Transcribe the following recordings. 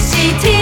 she teaches.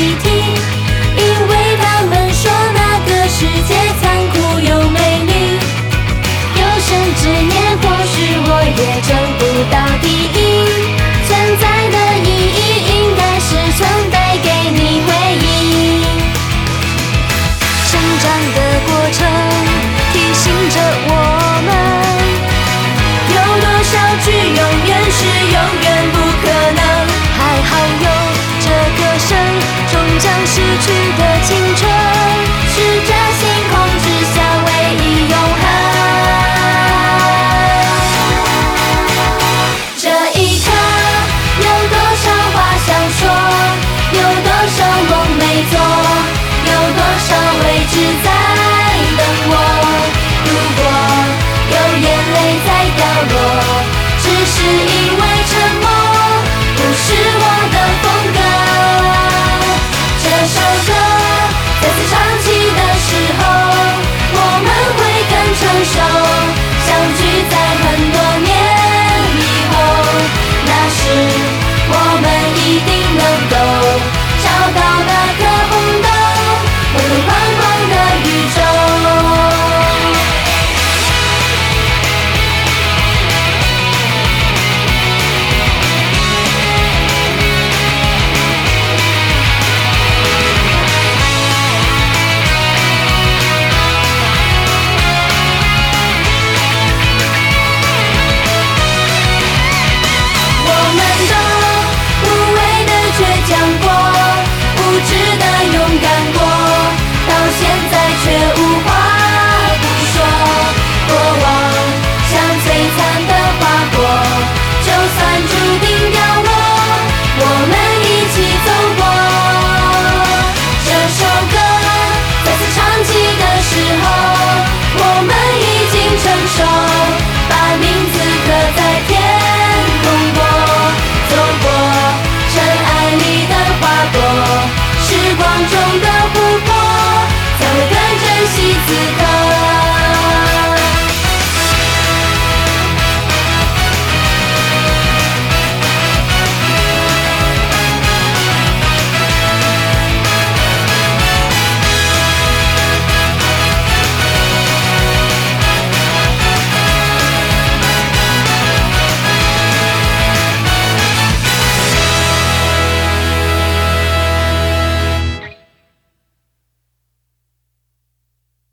细听，因为他们说那个世界残酷又美丽。有生之年，或许我也争不到第一。存在的意义，应该是存在给你回忆。成长的过程逝去的青春。